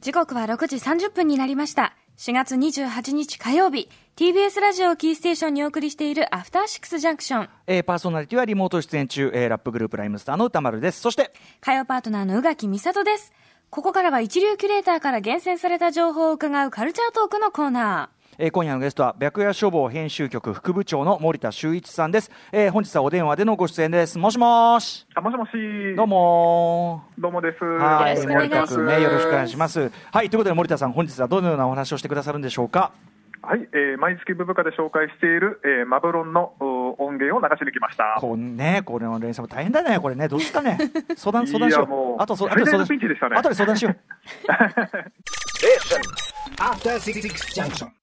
時刻は6時30分になりました。4月28日火曜日、TBS ラジオをキーステーションにお送りしているアフターシックスジャンクション。えーパーソナリティはリモート出演中、えーラップグループライムスターの歌丸です。そして、火曜パートナーの宇垣美里です。ここからは一流キュレーターから厳選された情報を伺うカルチャートークのコーナー。えー今夜のゲストは白夜書房編集局副部長の森田修一さんです。えー本日はお電話でのご出演です。もしもーし。あ、もしもし。どう。もどうもです。ー。はい、よろしくお願いします森田君ね、よろしくお願いします。はい、ということで森田さん、本日はどのようなお話をしてくださるんでしょうか？はい、えー毎月ブブカで紹介している、えーマブロンのお音源を流しに来ました。こうね、これの連鎖も大変だね、これね、どうですかね？相談、相談しよいやもうう。あと、そ最大の後で相談ピンチでしたね後で相談しよう。After Six Junction.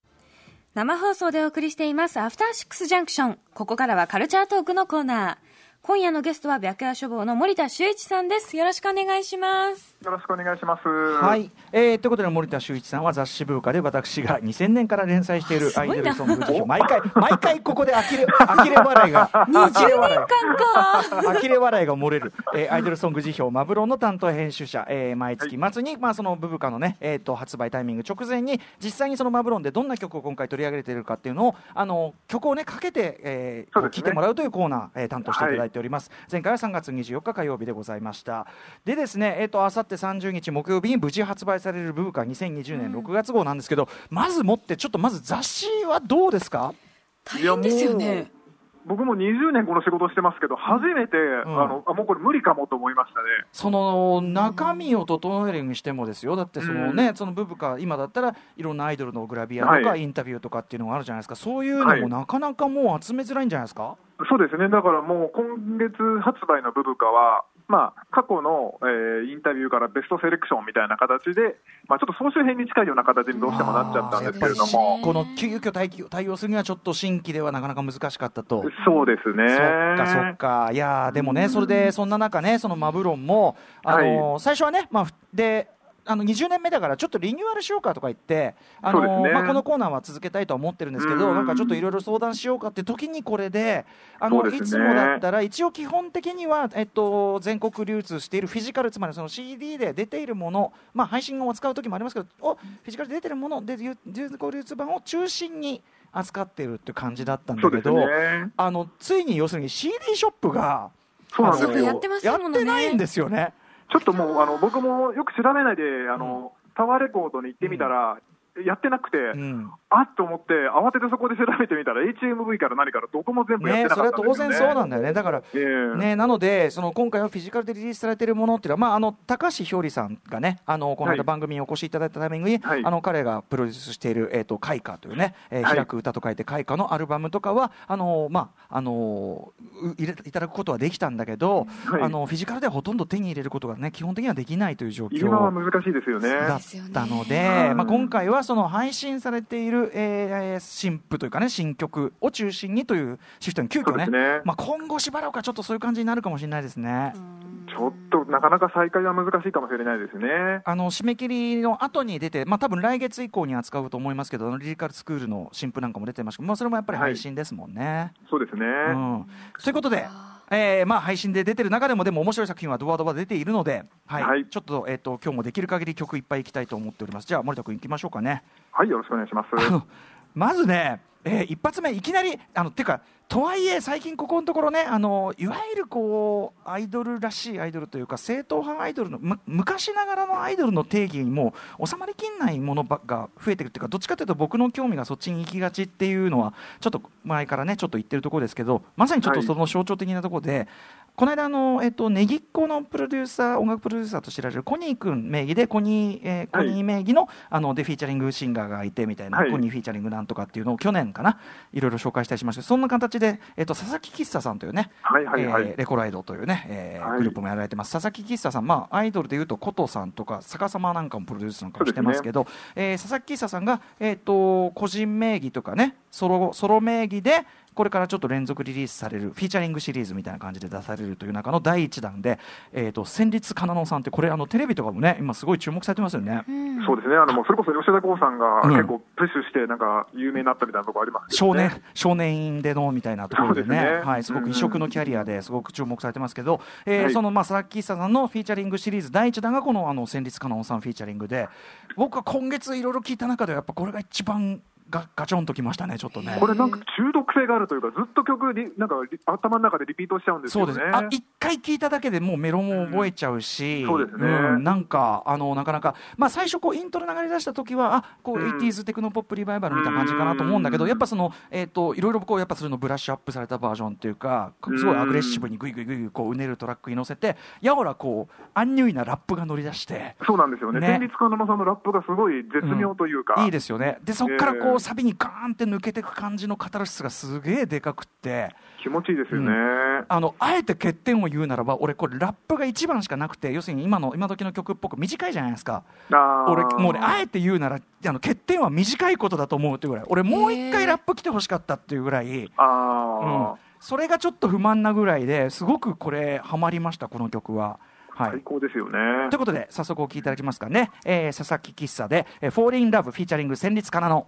生放送でお送りしていますアフターシックスジャンクション。ここからはカルチャートークのコーナー。今夜のゲストは白夜書房の森田修一さんです。よろしくお願いします。よろしくお願いします。は。い、えーということで森田修一さんは雑誌ブーカで私が2000年から連載しているアイドルソング辞表毎回毎回ここで呆れ呆れ笑いが20年間か。呆れ笑いが漏れる、えーアイドルソング辞表マブロンの担当編集者、えー毎月末に、まあ、そのブブカのね、えー、と発売タイミング直前に実際にそのマブロンでどんな曲を今回取り上げているかっていうのをあの曲をねかけて、えーね聞いてもらうというコーナー、えー担当していただいております、前回は3月24日火曜日でございました。でですねえっ、とあさって30日木曜日に無事発売されるブブカ2020年6月号なんですけど、まずもってちょっとまず雑誌はどうですか？大変ですよね。僕も20年この仕事してますけど、初めて、ん。あの、あ、もうこれ無理かもと思いましたね。その中身を整えるにしてもですよ。だってそのね、そのブブカ今だったらいろんなアイドルのグラビアとか、はい。インタビューとかっていうのがあるじゃないですか。そういうのもはい。なかなかもう集めづらいんじゃないですか、そうですね。だからもう今月発売のブブカは、まあ、過去の、えーインタビューからベストセレクションみたいな形で、まあ、ちょっと総集編に近いような形にどうしてもなっちゃったんですけれども、この急遽対応対応するにはちょっと新規ではなかなか難しかったと。そうですね。そっかそっか、いやーでもね、それでそんな中ね、そのマブロンも、あのー最初はね、まあ、ふであの20年目だから、ちょっとリニューアルしようかとか言って、あのねまあ、このコーナーは続けたいとは思ってるんですけど、うんなんかちょっといろいろ相談しようかって時にこれで、あのいつもだったら、一応基本的には、えっと、全国流通しているフィジカル、つまりその CD で出ているもの、まあ、配信を使う時もありますけど、おフィジカルで出てるもので、ゆ全国流通版を中心に扱っているっていう感じだったんだけど。ね。あのついに要するに CD ショップがそうなんですよ。そうやってますやっものね。てないんですよね。ちょっともう、あの、僕もよく調べないで、あの、タワーレコードに行ってみたら、やってなくて、うん。あっと思って、慌ててそこで調べてみたら、HMV から何からどこも全部やってね、なそれは当かったんですよ、ね。然そうなんだよね、だから、ええ。ね、なので、その今回はフィジカルでリリースされているものっていうのは、まあ、あの高橋ひょうりさんがね、あのこの間はい。番組にお越しいただいたタイミングに、はい。あの彼がプロデュースしている、えー、と開花というね、えーはい。開く歌と書いて開花のアルバムとかは、あのまああのう入れいただくことはできたんだけど、はい。あのフィジカルではほとんど手に入れることがね、基本的にはできないという状況。今は難しいですよね。だったので、うんまあ、今回はその配信されている、えー新譜というかね新曲を中心にというシフトに急遽ねねまあ、今後しばらくはちょっとそういう感じになるかもしれないですね。ちょっとなかなか再開は難しいかもしれないですね。あの締め切りの後に出て、まあ多分来月以降に扱うと思いますけど、あのリリカルスクールの新譜なんかも出てましたけど、まあ、それもやっぱり配信ですもんね。そうですね。うん、ということで、えーまあ、配信で出てる中でも、でも面白い作品はドバドバ出ているので、はいはいちょっと,、えー、と今日もできる限り曲いっぱいいきたいと思っております。じゃあ、森田君、いきましょうかね。はい、よろしくお願いします。まずね、えー一発目、いきなり、あのてか、とはいえ、最近ここのところね、あのいわゆるこうアイドルらしいアイドルというか、正統派アイドルの、昔ながらのアイドルの定義にも収まりきんないものばが増えてるっていうか、どっちかというと、僕の興味がそっちに行きがちっていうのは、ちょっと前からね、ちょっと言ってるところですけど、まさにちょっとその象徴的なところで、この間あの、えっと、ネギっ子のプロデューサー、音楽プロデューサーと知られるコニー君名義で、コニー、えーコニー名義の,、あのでフィーチャリングシンガーがいてみたいな、はい。コニーフィーチャリングなんとかっていうのを去年かな、いろいろ紹介したりしました。そんな形で、えっと、佐々木喫茶さんというね、はいはいはい。えーレコライドというね、えーはい。グループもやられてます、佐々木喫茶さん、まあ、アイドルでいうと、琴さんとか、逆さまなんかもプロデュースなんかもしてますけど、えー佐々木喫茶さんが、えっと個人名義とかね、ソロソロ名義で、これからちょっと連続リリースされるフィーチャリングシリーズみたいな感じで出されるという中の第1弾で、えー、と戦慄かなのさんってこれあのテレビとかもね今すごい注目されてますよね。うん。そうですね、あのもうそれこそ吉田剛さんがうん。結構プッシュして、なんか有名になったみたいなところあります少よね。年少年院でのみたいなところでね。ね。はい、すごく異色のキャリアですごく注目されてますけど、えーはい。そのまあ佐々木久さんのフィーチャリングシリーズ第1弾がこのあの戦慄かなのさんフィーチャリングで僕は今月いろいろ聞いた中ではやっぱこれが一番ガガチョンときましたねちょっとね。これなんか中毒性があるというか、ずっと曲に、なんかリ頭の中でリピートしちゃうんですよね。そうですね。あ、一回聞いただけでもうメロも覚えちゃうし、うんそうですねんなんかあのなかなかまあ最初こうイントロ流れ出した時はあこううん 80s テクノポップリバイバルみたいな感じかなと思うんだけど、うんやっぱそのえっ、といろいろこうやっぱそれのブラッシュアップされたバージョンっていうか、すごいアグレッシブにグイグイグイグイこううねるトラックに乗せて、やおらこうアンニュイなラップが乗り出して。そうなんですよね。ね戦慄かなのさんのラップがすごい絶妙というか。いいですよねでそこからこええうサビにガーンって抜けていく感じのカタルシスがすげえでかくって。気持ちいいですよね。あのあえて欠点を言うならば俺これラップが一番しかなくて要するに今の今時の曲っぽく短いじゃないですか。俺もうねあえて言うならあの欠点は短いことだと思うっていうぐらい。俺もう一回ラップ来てほしかったっていうぐらい、あうん。ー、それがちょっと不満なぐらいですごくこれハマりましたこの曲は。はい。最高ですよね。という。ことで早速お聴きいただきますかね、えー佐々木喫茶で「えー、フォーリンラブフィーチャリング戦慄かなの」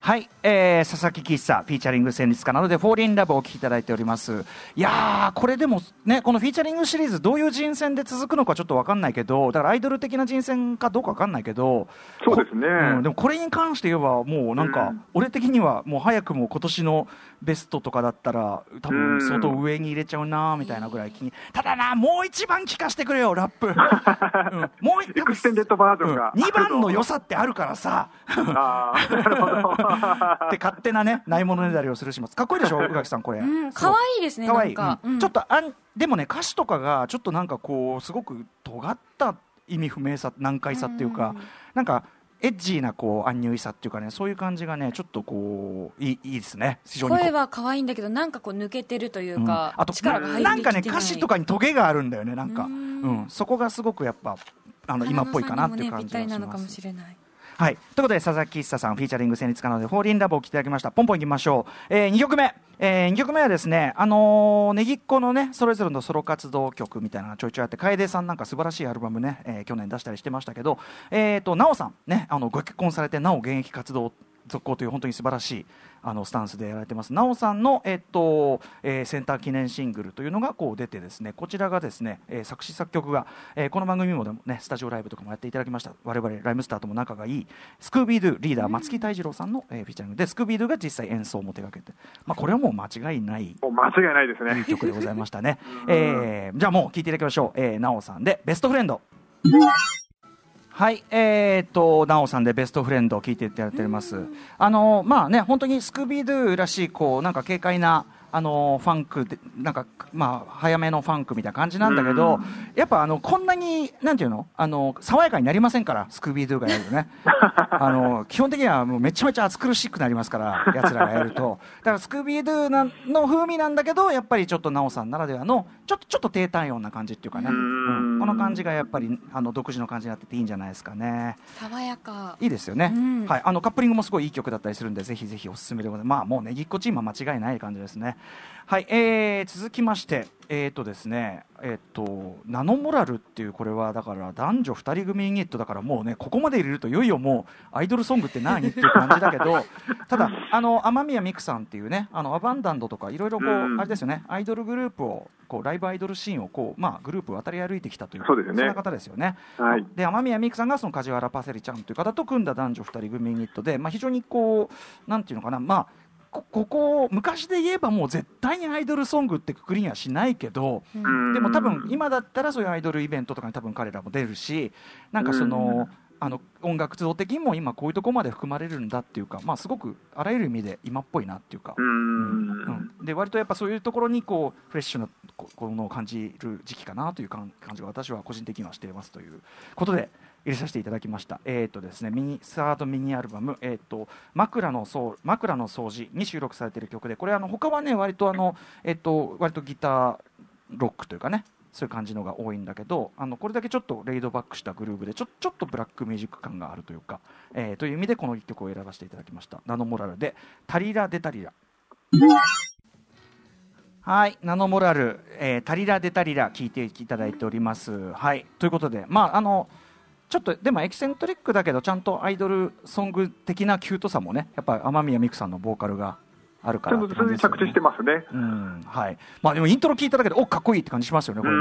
はい、えー佐々木喫茶フィーチャリング戦慄かなので「フォーリンラブ」をお聴きいただいております。いやーこれでもねこのフィーチャリングシリーズどういう人選で続くのかちょっと分かんないけどだからアイドル的な人選かどうか分かんないけどそうですね。うん、でもこれに関して言えばもうなんか、うん。俺的にはもう早くも今年のベストとかだったら多うん。分相当上に入れちゃうなみたいなぐらい気に。ただなもう一番聞かせてくれよラップ、うん、もうエクステンデッドバージョンが。2番の良さってあるからさ。なるほど。って勝手なねないものねだりをするしますかっこいいでしょ？宇垣さんこれ、うん、可愛いですね、かわいい、なんか。うん。ちょっとあんでもね歌詞とかがちょっとなんかこうすごく尖った意味不明さ難解さっていうか、うん。なんかエッジーなこうアンニュイさっていうかねそういう感じがねちょっとこういいいいですね。非常に声は可愛いんだけど、なんかこう抜けてるといううん。か、あと力が入ってなんかね歌詞とかにトゲがあるんだよねなんか。ううん。ん、そこがすごくやっぱあの今っぽいかなっていう感じがしぴったりなのかますもしれない。はい、ということで佐々木久さんフィーチャリング戦慄かなのでフォーリンラボを聴いていただきました。ポンポンいきましょう、えー、2曲目、えー、2曲目はですねあのーねぎっこのねそれぞれのソロ活動曲みたいなのがちょいちょいあって楓さんなんか素晴らしいアルバムね、えー去年出したりしてましたけどえーと奈緒さんねあのご結婚されてなお現役活動続行という本当に素晴らしいあのスタンスでやられてます。奈緒さんの、えっとえーセンター記念シングルというのがこう出てですねこちらがですね、えー作詞作曲が、えーこの番組もでもねスタジオライブとかもやっていただきました。我々ライムスターとも仲がいいスクービードゥリーダー松木泰次郎さんの、えーフィーチャリングでスクービードゥが実際演奏も手掛けて、まあ、これはもう間違いない。もう間違いないですね。曲でございましたね、えーじゃあもう聴いていただきましょう、えー、奈緒さんでベストフレンド はい、えー、と、なおさんでベストフレンドを聞いていただいております。あの、まあね、本当にスクービードゥらしい、こう、なんか軽快な、あの、ファンクで、なんか、まあ、早めのファンクみたいな感じなんだけど、やっぱ、あの、こんなに、なんていうの？あの、爽やかになりませんから、スクービードゥがやるとね。あの、基本的にはもうめちゃめちゃ暑苦しくなりますから、奴らがやると。だから、スクービードゥなの風味なんだけど、やっぱりちょっとなおさんならではの、ちょっと、ちょっと低体温な感じっていうかね。うんうんこの感じがやっぱり、あの、独自の感じになってていいんじゃないですかね。爽やか。いいですよね、うん。はい、あのカップリングもすごいいい曲だったりするんでぜひぜひおすすめでございます。まあもうねぎっこチームは間違いない感じですね。はい、えー、続きましてえっ、とですねえっ、とナノモラルっていうこれはだから男女2人組ユニットだからもうねここまで入れるといよいよもうアイドルソングって何っていう感じだけど ただあの雨宮美空さんっていうねあのアバンダンドとかいろいろこう、うん。あれですよねアイドルグループをこうライブアイドルシーンをこうまあグループ渡り歩いてきたというそうですよね。んな方ですよね。はい。で雨宮美空さんがその梶原パセリちゃんという方と組んだ男女2人組ユニットで、まあ、非常にこうなんていうのかな、まあ、こここ昔で言えばもう絶対にアイドルソングってくくりにはしないけど、うんでも多分今だったらそういうアイドルイベントとかに多分彼らも出るしなんかその。あの音楽像的にも今こういうところまで含まれるんだっていうか、まあ、すごくあらゆる意味で今っぽいなっていうか、うーん。うんで割とやっぱそういうところにこうフレッシュなここのを感じる時期かなという感感じが私は個人的にはしていますということで入れさせていただきました。えっ、とですねミニサードミニアルバムえっ、と枕のそう枕の掃除に収録されている曲でこれあの他はね割とあのえっ、と割とギターロックというかね。そういう感じのが多いんだけどあのこれだけちょっとレイドバックしたグルーブでちょちょっとブラックミュージック感があるというか、えーという意味でこの1曲を選ばせていただきましたナノモラルで「タリラデタリラ」はい、ナノモラル、えー、タリラデタリラ聞いていただいております。はい、ということで、まああのちょっとでもエキセントリックだけどちゃんとアイドルソング的なキュートさもね、やっぱ雨宮美空さんのボーカルがあるからちゃんとそれに着地してますね。うん、はい。まあでもイントロ聞いただけでおかっこいいって感じしますよねこれね。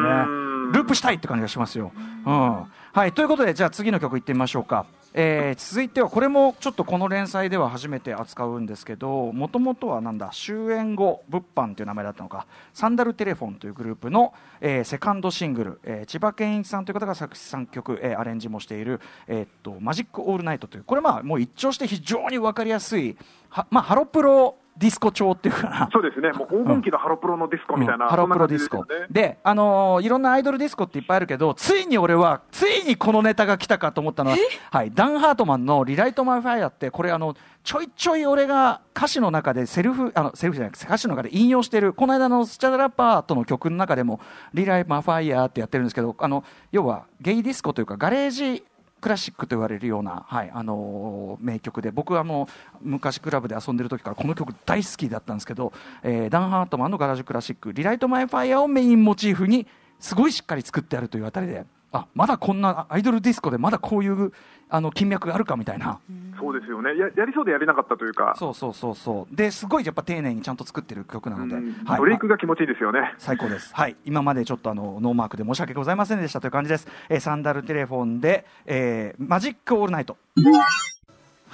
ループしたいって感じがしますよ。うん。はいということでじゃあ次の曲いってみましょうか。えー続いてはこれもちょっとこの連載では初めて扱うんですけどもともとはなんだ終演後物販という名前だったのかサンダルテレフォンというグループの、えーセカンドシングル、えー千葉健一さんという方が作詞作曲、えーアレンジもしている、えーっとマジックオールナイトというこれまあもう一聴して非常に分かりやすいは、まあ、ハロプロディスコ調っていうかな。そうですね、もう黄金期のハロプロのディスコみたいな、うん。ハロプロディスコ。そんな感じで、あのーいろんなアイドルディスコっていっぱいあるけどついに俺はついにこのネタが来たかと思ったのは、はい、ダン・ハートマンの「リライト・マイ・ファイア」ってこれあのちょいちょい俺が歌詞の中でセルフあのセルフじゃなくて歌詞の中で引用してるこの間のスチャダラッパーとの曲の中でも「リライト・マイ・ファイア」ってやってるんですけどあの要はゲイディスコというかガレージクラシックと言われるような、はいあの名曲で僕はもう昔クラブで遊んでる時からこの曲大好きだったんですけど、えーダン・ハートマンのガラージュクラシック「リライト・マイ・ファイア」をメインモチーフにすごいしっかり作ってあるというあたりであまだこんなアイドルディスコでまだこういうあの金脈があるかみたいな。そうですよねや、やりそうでやれなかったというか、そうそうそうそうですごいやっぱ丁寧にちゃんと作ってる曲なので、うんはいブレイクが気持ちいいですよね。最高です。はい、今までちょっとあのノーマークで申し訳ございませんでしたという感じです。えーサンダルテレフォンで、えーマジックオールナイト。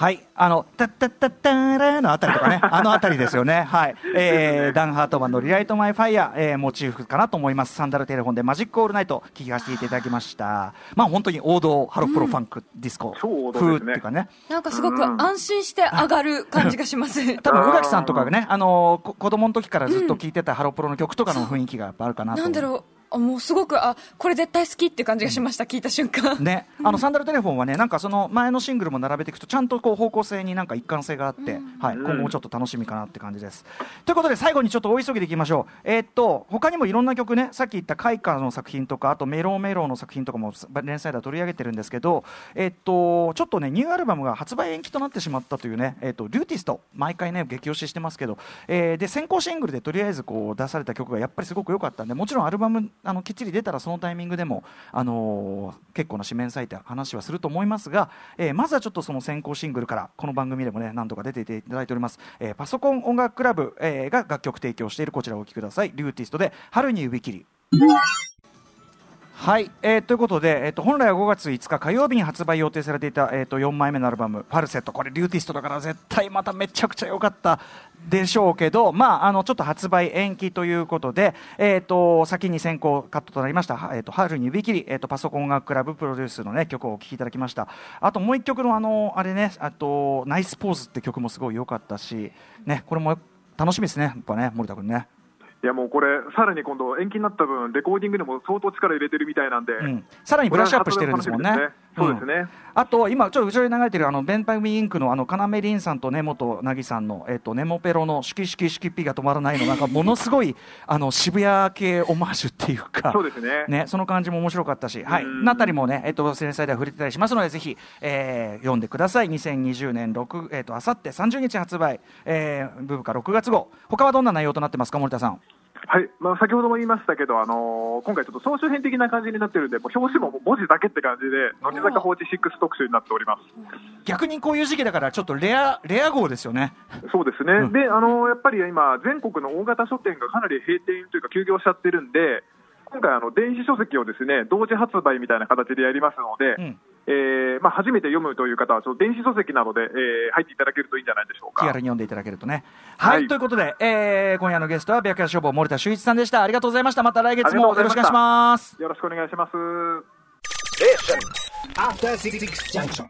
はい、あの、タッタッタッターラのあたりとかね、あのあたりですよね。はい。えー、ダン・ハートマンのリライト・マイ・ファイア、えー、モチーフかなと思います。サンダルテレフォンでマジック・オールナイト、聞かせていただきました。まあ本当に王道、ハロプロファンク、ディスコ風っていうかね。なんかすごく安心して上がる感じがします。多分宇垣さんとかがね、あのこ子供の時からずっと聴いてたハロプロの曲とかの雰囲気がやっぱあるかなと。なんだろうあもうすごくあこれ絶対好きって感じがしました、聞いた瞬間。ね、あのサンダルテレフォンはね、なんかその前のシングルも並べていくと、ちゃんとこう方向性になんか一貫性があって、はい、今後もちょっと楽しみかなって感じです。ということで、最後にちょっと大急ぎでいきましょう。えーっと、他にもいろんな曲ね、さっき言ったカイカの作品とか、あとメロメロの作品とかも連載では取り上げてるんですけど、えーっと、ちょっとね、ニューアルバムが発売延期となってしまったというね、えーっと、リューティスト、毎回ね、激推ししてますけど、えーで、先行シングルでとりあえずこう出された曲がやっぱりすごく良かったんで、もちろんアルバム、あのきっちり出たらそのタイミングでも、あのー結構な紙面割いて話はすると思いますが、えーまずはちょっとその先行シングルからこの番組でもね何度か出ていただいております、えーパソコン音楽クラブ、えーが楽曲提供しているこちらをお聴きください。リューティストで春に指切り。はい、えーということで、えー、と本来は5月5日火曜日に発売予定されていた、えー、と4枚目のアルバム「ファルセット」これリューティストだから絶対まためちゃくちゃ良かったでしょうけど、まあ、あのちょっと発売延期ということで、えー、と先に先行カットとなりました「えー、と春に指切り」えー、とパソコン音楽クラブプロデュースの、ね、曲をお聴きいただきました。あともう一曲のあのあれねあと「ナイスポーズ」って曲もすごい良かったし、ね、これも楽しみですね。やっぱね森田君ね。いやもうこれ、さらに今度、延期になった分、レコーディングでも相当力入れてるみたいなんで、うん、さらにブラッシュアップしてるんですもんね。そうですね。ん。あと今ちょっと後ろに流れてるあのベンパミインクのあの要凛さんと根本凪さんのえっ、とネモペロのシュキシュキシュキピが止まらないのなんかものすごいあの渋谷系オマージュっていうかそうですね。ねその感じも面白かったしはい。うん。なったりもねえっ、と連載では触れてたりしますのでぜひ、えー読んでください。2020年6えっ、とあさって30日発売、えー、ブブカ6月号。他はどんな内容となってますか森田さんはい。まあ、先ほども言いましたけど、あのー今回、ちょっと総集編的な感じになってるんで、もう表紙も文字だけって感じで、乃木坂46特集になっております。逆にこういう時期だからちょっとレアレア号ですよね。そうですね、うん。であのやっぱり今、全国の大型書店がかなり閉店というか、休業しちゃってるんで、今回、あの電子書籍をですね同時発売みたいな形でやりますので、うんえーまあ、初めて読むという方は、ちょっと電子書籍などで、えー入っていただけるといいんじゃないでしょうか。気軽に読んでいただけるとね。はい、はいということで、えー今夜のゲストは白夜消防森田修一さんでした。ありがとうございました。また来月もよろしくお願いします。よろしくお願いします。After Six Junction.